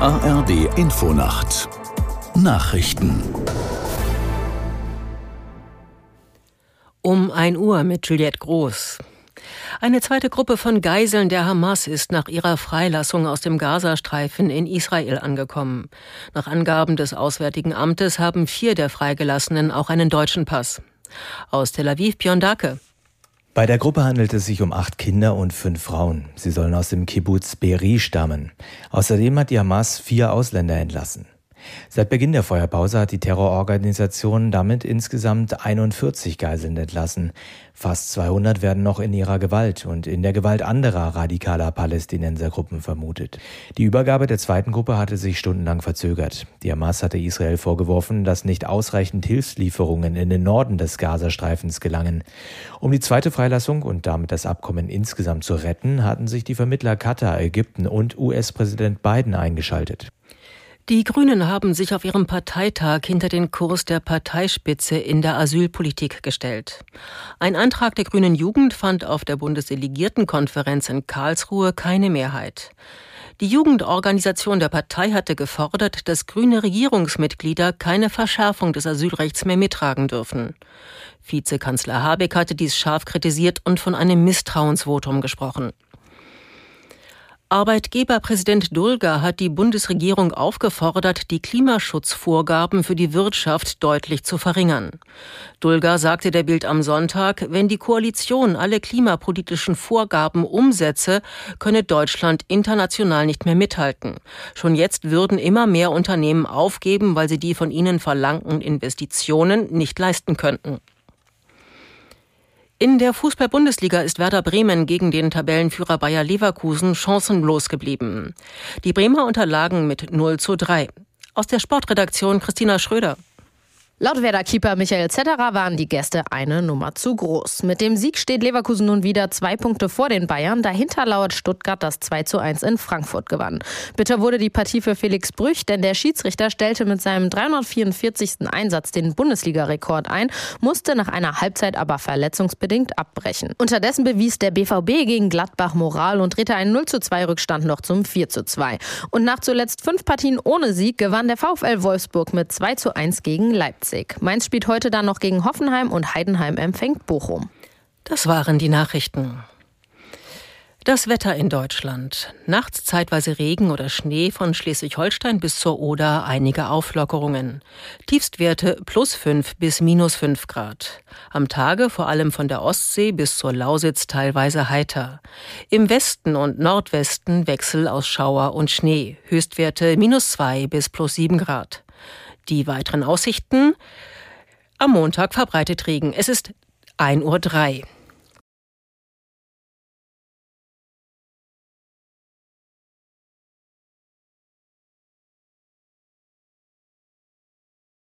ARD Infonacht Nachrichten Um 1 Uhr mit Juliette Groß. Eine zweite Gruppe von Geiseln der Hamas ist nach ihrer Freilassung aus dem Gazastreifen in Israel angekommen. Nach Angaben des Auswärtigen Amtes haben vier der Freigelassenen auch einen deutschen Pass. Aus Tel Aviv Björn Dake. Bei der Gruppe handelt es sich um acht Kinder und fünf Frauen. Sie sollen aus dem Kibbutz Beri stammen. Außerdem hat die Hamas vier Ausländer entlassen. Seit Beginn der Feuerpause hat die Terrororganisation damit insgesamt 41 Geiseln entlassen. Fast 200 werden noch in ihrer Gewalt und in der Gewalt anderer radikaler Palästinensergruppen vermutet. Die Übergabe der zweiten Gruppe hatte sich stundenlang verzögert. Die Hamas hatte Israel vorgeworfen, dass nicht ausreichend Hilfslieferungen in den Norden des Gazastreifens gelangen. Um die zweite Freilassung und damit das Abkommen insgesamt zu retten, hatten sich die Vermittler Katar, Ägypten und US-Präsident Biden eingeschaltet. Die Grünen haben sich auf ihrem Parteitag hinter den Kurs der Parteispitze in der Asylpolitik gestellt. Ein Antrag der Grünen Jugend fand auf der Bundesdelegiertenkonferenz in Karlsruhe keine Mehrheit. Die Jugendorganisation der Partei hatte gefordert, dass grüne Regierungsmitglieder keine Verschärfung des Asylrechts mehr mittragen dürfen. Vizekanzler Habeck hatte dies scharf kritisiert und von einem Misstrauensvotum gesprochen. Arbeitgeberpräsident Dulger hat die Bundesregierung aufgefordert, die Klimaschutzvorgaben für die Wirtschaft deutlich zu verringern. Dulger sagte der Bild am Sonntag, wenn die Koalition alle klimapolitischen Vorgaben umsetze, könne Deutschland international nicht mehr mithalten. Schon jetzt würden immer mehr Unternehmen aufgeben, weil sie die von ihnen verlangten Investitionen nicht leisten könnten. In der Fußball-Bundesliga ist Werder Bremen gegen den Tabellenführer Bayer Leverkusen chancenlos geblieben. Die Bremer unterlagen mit 0 zu 3. Aus der Sportredaktion Christina Schröder. Laut Werder-Keeper Michael Zetterer waren die Gäste eine Nummer zu groß. Mit dem Sieg steht Leverkusen nun wieder zwei Punkte vor den Bayern. Dahinter lauert Stuttgart, das 2 zu 1 in Frankfurt gewann. Bitter wurde die Partie für Felix Brüch, denn der Schiedsrichter stellte mit seinem 344. Einsatz den Bundesliga-Rekord ein, musste nach einer Halbzeit aber verletzungsbedingt abbrechen. Unterdessen bewies der BVB gegen Gladbach Moral und drehte einen 0 zu 2 Rückstand noch zum 4 zu 2. Und nach zuletzt fünf Partien ohne Sieg gewann der VfL Wolfsburg mit 2 zu 1 gegen Leipzig. Leipzig. Mainz spielt heute dann noch gegen Hoffenheim und Heidenheim empfängt Bochum. Das waren die Nachrichten. Das Wetter in Deutschland. Nachts zeitweise Regen oder Schnee von Schleswig-Holstein bis zur Oder einige Auflockerungen. Tiefstwerte plus 5 bis minus 5 Grad. Am Tage vor allem von der Ostsee bis zur Lausitz teilweise heiter. Im Westen und Nordwesten Wechsel aus Schauer und Schnee. Höchstwerte minus 2 bis plus 7 Grad. Die weiteren Aussichten. Am Montag verbreitet Regen. Es ist 1.03 Uhr.